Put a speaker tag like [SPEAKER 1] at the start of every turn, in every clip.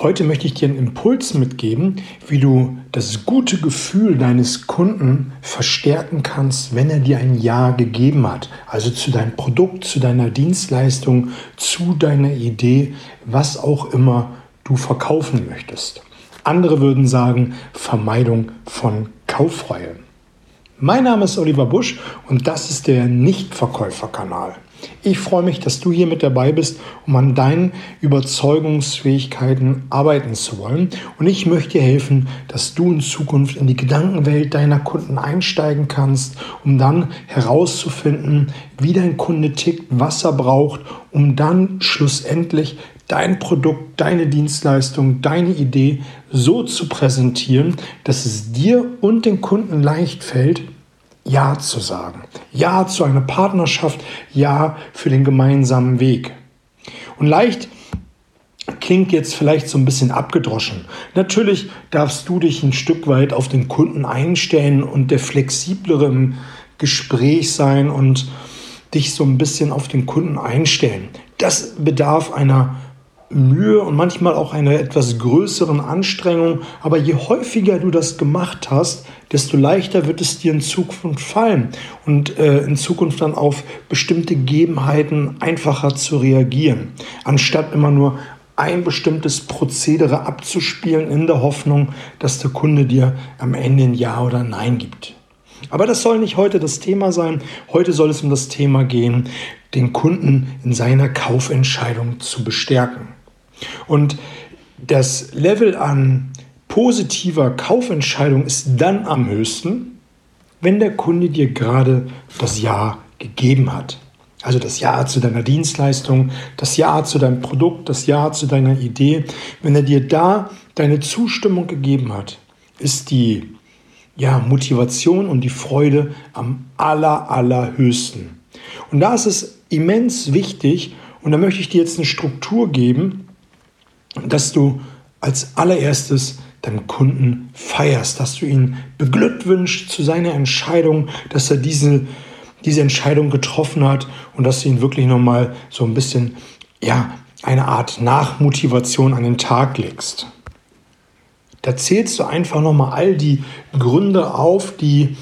[SPEAKER 1] Heute möchte ich dir einen Impuls mitgeben, wie du das gute Gefühl deines Kunden verstärken kannst, wenn er dir ein Ja gegeben hat. Also zu deinem Produkt, zu deiner Dienstleistung, zu deiner Idee, was auch immer du verkaufen möchtest. Andere würden sagen Vermeidung von Kauffreie. Mein Name ist Oliver Busch und das ist der Nichtverkäuferkanal. Ich freue mich, dass du hier mit dabei bist, um an deinen Überzeugungsfähigkeiten arbeiten zu wollen. Und ich möchte dir helfen, dass du in Zukunft in die Gedankenwelt deiner Kunden einsteigen kannst, um dann herauszufinden, wie dein Kunde tickt, was er braucht, um dann schlussendlich dein Produkt, deine Dienstleistung, deine Idee so zu präsentieren, dass es dir und den Kunden leicht fällt, ja zu sagen. Ja zu einer Partnerschaft, Ja für den gemeinsamen Weg. Und leicht klingt jetzt vielleicht so ein bisschen abgedroschen. Natürlich darfst du dich ein Stück weit auf den Kunden einstellen und der flexiblere im Gespräch sein und dich so ein bisschen auf den Kunden einstellen. Das bedarf einer Mühe und manchmal auch einer etwas größeren Anstrengung. Aber je häufiger du das gemacht hast, desto leichter wird es dir in Zukunft fallen und äh, in Zukunft dann auf bestimmte Gegebenheiten einfacher zu reagieren, anstatt immer nur ein bestimmtes Prozedere abzuspielen in der Hoffnung, dass der Kunde dir am Ende ein Ja oder Nein gibt. Aber das soll nicht heute das Thema sein. Heute soll es um das Thema gehen, den Kunden in seiner Kaufentscheidung zu bestärken. Und das Level an positiver Kaufentscheidung ist dann am höchsten, wenn der Kunde dir gerade das Ja gegeben hat. Also das Ja zu deiner Dienstleistung, das Ja zu deinem Produkt, das Ja zu deiner Idee. Wenn er dir da deine Zustimmung gegeben hat, ist die ja, Motivation und die Freude am aller, allerhöchsten. Und da ist es immens wichtig, und da möchte ich dir jetzt eine Struktur geben, dass du als allererstes deinen Kunden feierst, dass du ihn beglückwünschst zu seiner Entscheidung, dass er diese, diese Entscheidung getroffen hat und dass du ihn wirklich nochmal so ein bisschen, ja, eine Art Nachmotivation an den Tag legst. Da zählst du einfach nochmal all die Gründe auf, die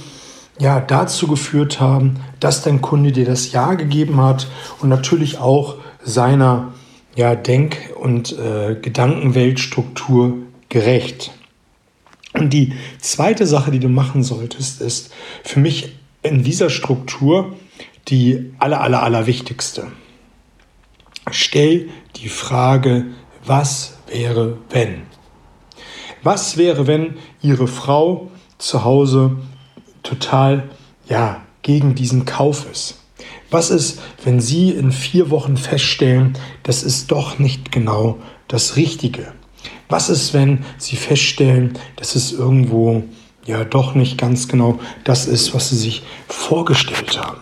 [SPEAKER 1] ja dazu geführt haben, dass dein Kunde dir das Ja gegeben hat und natürlich auch seiner ja, Denk- und äh, Gedankenweltstruktur gerecht. Und die zweite Sache, die du machen solltest, ist für mich in dieser Struktur die aller, aller, aller wichtigste. Stell die Frage, was wäre, wenn? Was wäre, wenn Ihre Frau zu Hause total, ja, gegen diesen Kauf ist? Was ist, wenn Sie in vier Wochen feststellen, das ist doch nicht genau das Richtige? Was ist, wenn Sie feststellen, dass es irgendwo ja doch nicht ganz genau das ist, was Sie sich vorgestellt haben?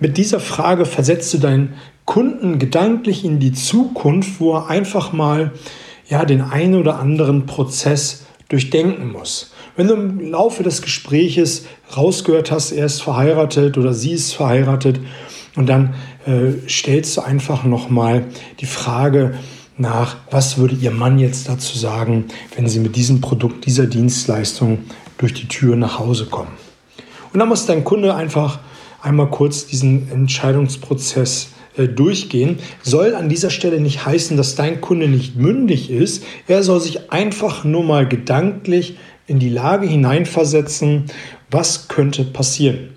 [SPEAKER 1] Mit dieser Frage versetzt du deinen Kunden gedanklich in die Zukunft, wo er einfach mal ja den einen oder anderen Prozess durchdenken muss. Wenn du im Laufe des Gespräches rausgehört hast, er ist verheiratet oder sie ist verheiratet und dann äh, stellst du einfach nochmal die Frage nach, was würde ihr Mann jetzt dazu sagen, wenn sie mit diesem Produkt, dieser Dienstleistung durch die Tür nach Hause kommen. Und dann muss dein Kunde einfach einmal kurz diesen Entscheidungsprozess äh, durchgehen, soll an dieser Stelle nicht heißen, dass dein Kunde nicht mündig ist. Er soll sich einfach nur mal gedanklich in die Lage hineinversetzen, was könnte passieren.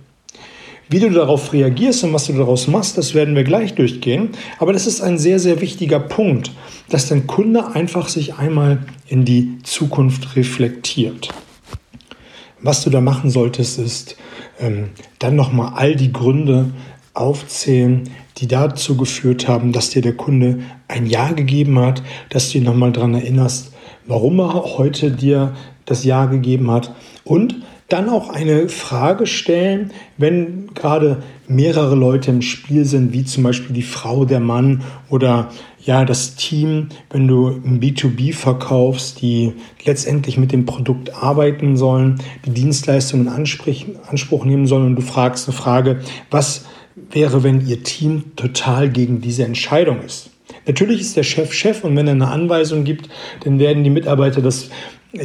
[SPEAKER 1] Wie du darauf reagierst und was du daraus machst, das werden wir gleich durchgehen. Aber das ist ein sehr, sehr wichtiger Punkt, dass dein Kunde einfach sich einmal in die Zukunft reflektiert. Was du da machen solltest, ist ähm, dann nochmal all die Gründe aufzählen, die dazu geführt haben, dass dir der Kunde ein Ja gegeben hat, dass du ihn nochmal daran erinnerst, warum er heute dir das Ja gegeben hat. Und dann auch eine Frage stellen, wenn gerade mehrere Leute im Spiel sind, wie zum Beispiel die Frau, der Mann oder ja das Team, wenn du im B2B verkaufst, die letztendlich mit dem Produkt arbeiten sollen, die Dienstleistungen in Anspruch nehmen sollen und du fragst eine Frage, was wäre, wenn ihr Team total gegen diese Entscheidung ist? Natürlich ist der Chef Chef und wenn er eine Anweisung gibt, dann werden die Mitarbeiter das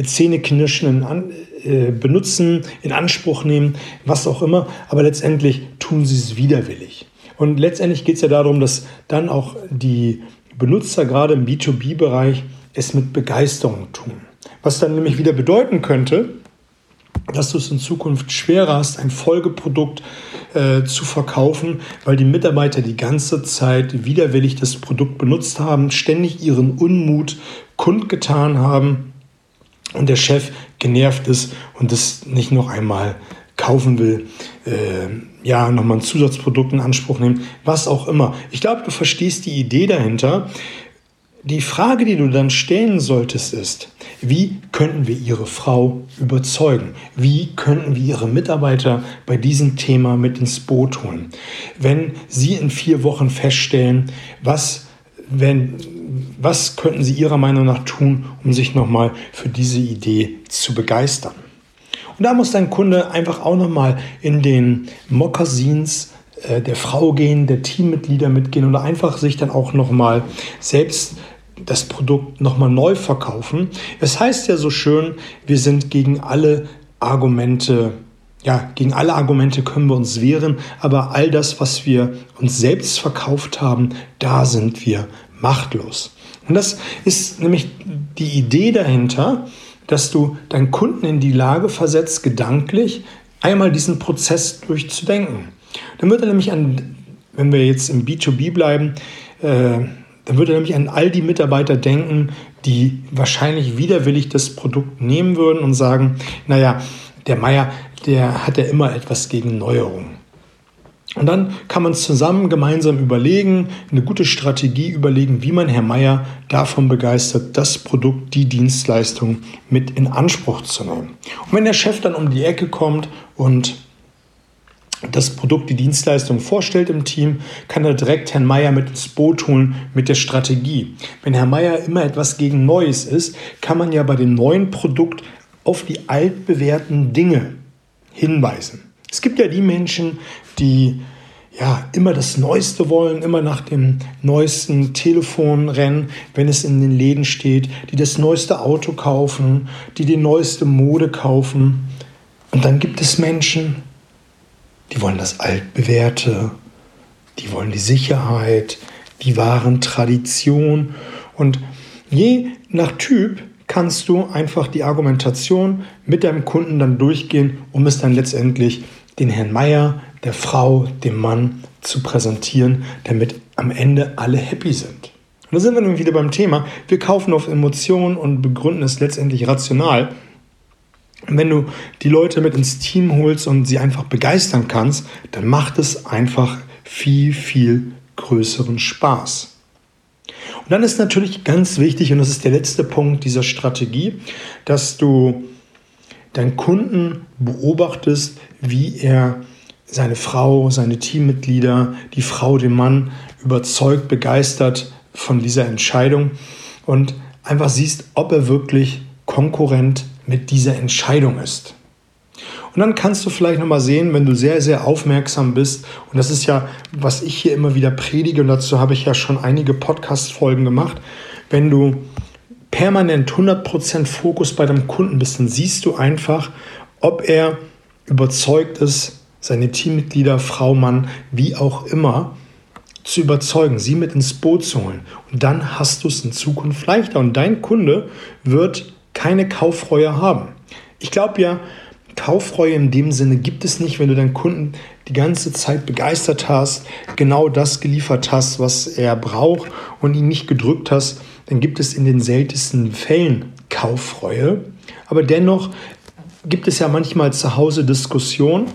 [SPEAKER 1] Zähneknirschen an, äh, benutzen, in Anspruch nehmen, was auch immer. Aber letztendlich tun sie es widerwillig. Und letztendlich geht es ja darum, dass dann auch die Benutzer gerade im B2B-Bereich es mit Begeisterung tun. Was dann nämlich wieder bedeuten könnte, dass du es in Zukunft schwerer hast, ein Folgeprodukt äh, zu verkaufen, weil die Mitarbeiter die ganze Zeit widerwillig das Produkt benutzt haben, ständig ihren Unmut kundgetan haben und der Chef genervt ist und es nicht noch einmal kaufen will, äh, ja, nochmal ein Zusatzprodukt in Anspruch nehmen, was auch immer. Ich glaube, du verstehst die Idee dahinter. Die Frage, die du dann stellen solltest, ist, wie könnten wir Ihre Frau überzeugen? Wie könnten wir Ihre Mitarbeiter bei diesem Thema mit ins Boot holen? Wenn Sie in vier Wochen feststellen, was, wenn, was könnten Sie Ihrer Meinung nach tun, um sich nochmal für diese Idee zu begeistern? Und da muss dein Kunde einfach auch nochmal in den Mokassins äh, der Frau gehen, der Teammitglieder mitgehen oder einfach sich dann auch nochmal selbst das Produkt nochmal neu verkaufen. Es heißt ja so schön, wir sind gegen alle Argumente, ja, gegen alle Argumente können wir uns wehren, aber all das, was wir uns selbst verkauft haben, da sind wir machtlos. Und das ist nämlich die Idee dahinter, dass du deinen Kunden in die Lage versetzt, gedanklich einmal diesen Prozess durchzudenken. Dann wird er nämlich an, wenn wir jetzt im B2B bleiben, äh, dann würde er nämlich an all die Mitarbeiter denken, die wahrscheinlich widerwillig das Produkt nehmen würden und sagen, naja, der Meier, der hat ja immer etwas gegen Neuerungen. Und dann kann man zusammen gemeinsam überlegen, eine gute Strategie überlegen, wie man Herr Meier davon begeistert, das Produkt, die Dienstleistung mit in Anspruch zu nehmen. Und wenn der Chef dann um die Ecke kommt und das Produkt, die Dienstleistung vorstellt im Team, kann er direkt Herrn Meier mit ins Boot holen mit der Strategie. Wenn Herr Meier immer etwas gegen Neues ist, kann man ja bei dem neuen Produkt auf die altbewährten Dinge hinweisen. Es gibt ja die Menschen, die ja, immer das Neueste wollen, immer nach dem neuesten Telefon rennen, wenn es in den Läden steht, die das neueste Auto kaufen, die die neueste Mode kaufen. Und dann gibt es Menschen, die wollen das Altbewährte, die wollen die Sicherheit, die wahren Tradition. Und je nach Typ kannst du einfach die Argumentation mit deinem Kunden dann durchgehen, um es dann letztendlich den Herrn Meier, der Frau, dem Mann zu präsentieren, damit am Ende alle happy sind. Und da sind wir nun wieder beim Thema. Wir kaufen auf Emotionen und begründen es letztendlich rational. Und wenn du die Leute mit ins Team holst und sie einfach begeistern kannst, dann macht es einfach viel, viel größeren Spaß. Und dann ist natürlich ganz wichtig, und das ist der letzte Punkt dieser Strategie, dass du deinen Kunden beobachtest, wie er seine Frau, seine Teammitglieder, die Frau, den Mann überzeugt, begeistert von dieser Entscheidung und einfach siehst, ob er wirklich konkurrent mit dieser Entscheidung ist. Und dann kannst du vielleicht nochmal sehen, wenn du sehr, sehr aufmerksam bist, und das ist ja, was ich hier immer wieder predige, und dazu habe ich ja schon einige Podcast-Folgen gemacht, wenn du permanent 100% Fokus bei deinem Kunden bist, dann siehst du einfach, ob er überzeugt ist, seine Teammitglieder, Frau, Mann, wie auch immer, zu überzeugen, sie mit ins Boot zu holen. Und dann hast du es in Zukunft leichter und dein Kunde wird keine Kaufreue haben. Ich glaube ja, Kaufreue in dem Sinne gibt es nicht, wenn du deinen Kunden die ganze Zeit begeistert hast, genau das geliefert hast, was er braucht und ihn nicht gedrückt hast, dann gibt es in den seltensten Fällen Kaufreue. Aber dennoch gibt es ja manchmal zu Hause Diskussionen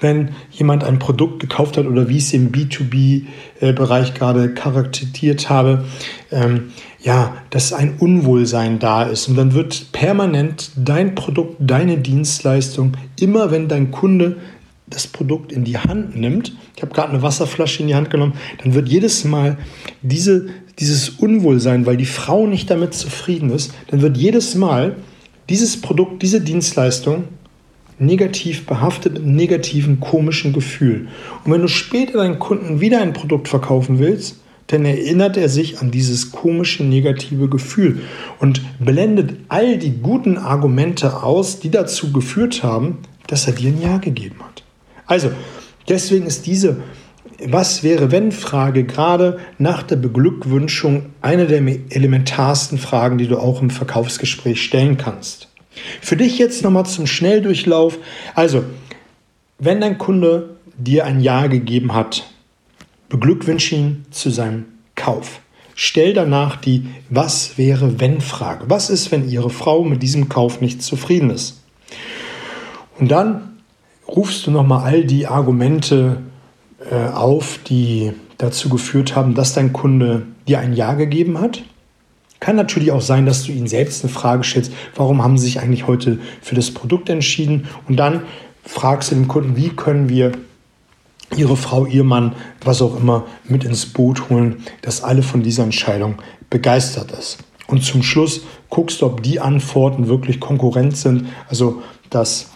[SPEAKER 1] wenn jemand ein Produkt gekauft hat oder wie ich es im B2B-Bereich gerade charakterisiert habe, ähm, ja, dass ein Unwohlsein da ist. Und dann wird permanent dein Produkt, deine Dienstleistung, immer wenn dein Kunde das Produkt in die Hand nimmt, ich habe gerade eine Wasserflasche in die Hand genommen, dann wird jedes Mal diese, dieses Unwohlsein, weil die Frau nicht damit zufrieden ist, dann wird jedes Mal dieses Produkt, diese Dienstleistung negativ behaftet mit negativen, komischen Gefühl. Und wenn du später deinen Kunden wieder ein Produkt verkaufen willst, dann erinnert er sich an dieses komische negative Gefühl und blendet all die guten Argumente aus, die dazu geführt haben, dass er dir ein Ja gegeben hat. Also, deswegen ist diese Was wäre wenn Frage gerade nach der Beglückwünschung eine der elementarsten Fragen, die du auch im Verkaufsgespräch stellen kannst. Für dich jetzt nochmal zum Schnelldurchlauf. Also, wenn dein Kunde dir ein Ja gegeben hat, beglückwünsche ihn zu seinem Kauf. Stell danach die Was wäre wenn Frage. Was ist, wenn Ihre Frau mit diesem Kauf nicht zufrieden ist? Und dann rufst du nochmal all die Argumente äh, auf, die dazu geführt haben, dass dein Kunde dir ein Ja gegeben hat. Kann natürlich auch sein, dass du ihn selbst eine Frage stellst, warum haben sie sich eigentlich heute für das Produkt entschieden? Und dann fragst du den Kunden, wie können wir ihre Frau, ihr Mann, was auch immer, mit ins Boot holen, dass alle von dieser Entscheidung begeistert ist. Und zum Schluss guckst du, ob die Antworten wirklich konkurrent sind, also dass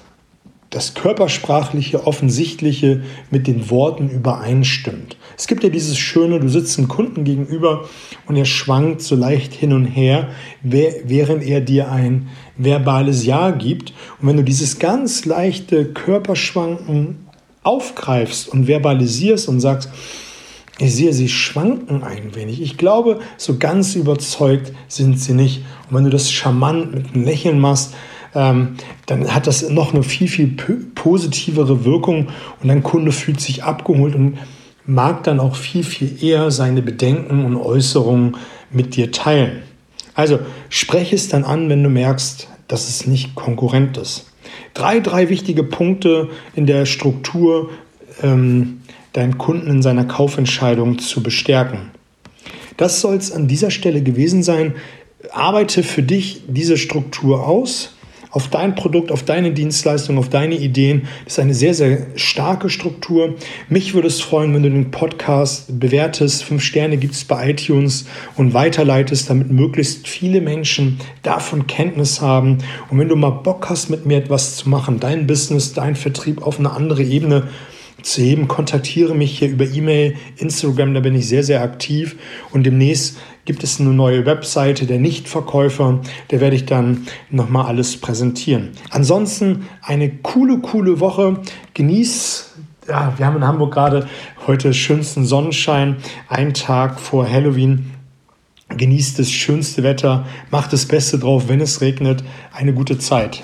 [SPEAKER 1] das körpersprachliche, offensichtliche mit den Worten übereinstimmt. Es gibt ja dieses schöne, du sitzt einem Kunden gegenüber und er schwankt so leicht hin und her, während er dir ein verbales Ja gibt. Und wenn du dieses ganz leichte Körperschwanken aufgreifst und verbalisierst und sagst, ich sehe, sie schwanken ein wenig. Ich glaube, so ganz überzeugt sind sie nicht. Und wenn du das charmant mit einem Lächeln machst, ähm, dann hat das noch eine viel, viel positivere Wirkung und dein Kunde fühlt sich abgeholt und mag dann auch viel, viel eher seine Bedenken und Äußerungen mit dir teilen. Also spreche es dann an, wenn du merkst, dass es nicht konkurrent ist. Drei, drei wichtige Punkte in der Struktur, ähm, deinen Kunden in seiner Kaufentscheidung zu bestärken. Das soll es an dieser Stelle gewesen sein. Arbeite für dich diese Struktur aus auf dein Produkt, auf deine Dienstleistung, auf deine Ideen. Das ist eine sehr, sehr starke Struktur. Mich würde es freuen, wenn du den Podcast bewertest. Fünf Sterne gibt es bei iTunes und weiterleitest, damit möglichst viele Menschen davon Kenntnis haben. Und wenn du mal Bock hast, mit mir etwas zu machen, dein Business, dein Vertrieb auf eine andere Ebene zu heben, kontaktiere mich hier über E-Mail, Instagram, da bin ich sehr, sehr aktiv. Und demnächst gibt es eine neue Webseite der Nichtverkäufer. Da werde ich dann nochmal alles präsentieren. Ansonsten eine coole, coole Woche. Genieß ja, wir haben in Hamburg gerade heute schönsten Sonnenschein, ein Tag vor Halloween. Genießt das schönste Wetter, macht das Beste drauf, wenn es regnet. Eine gute Zeit.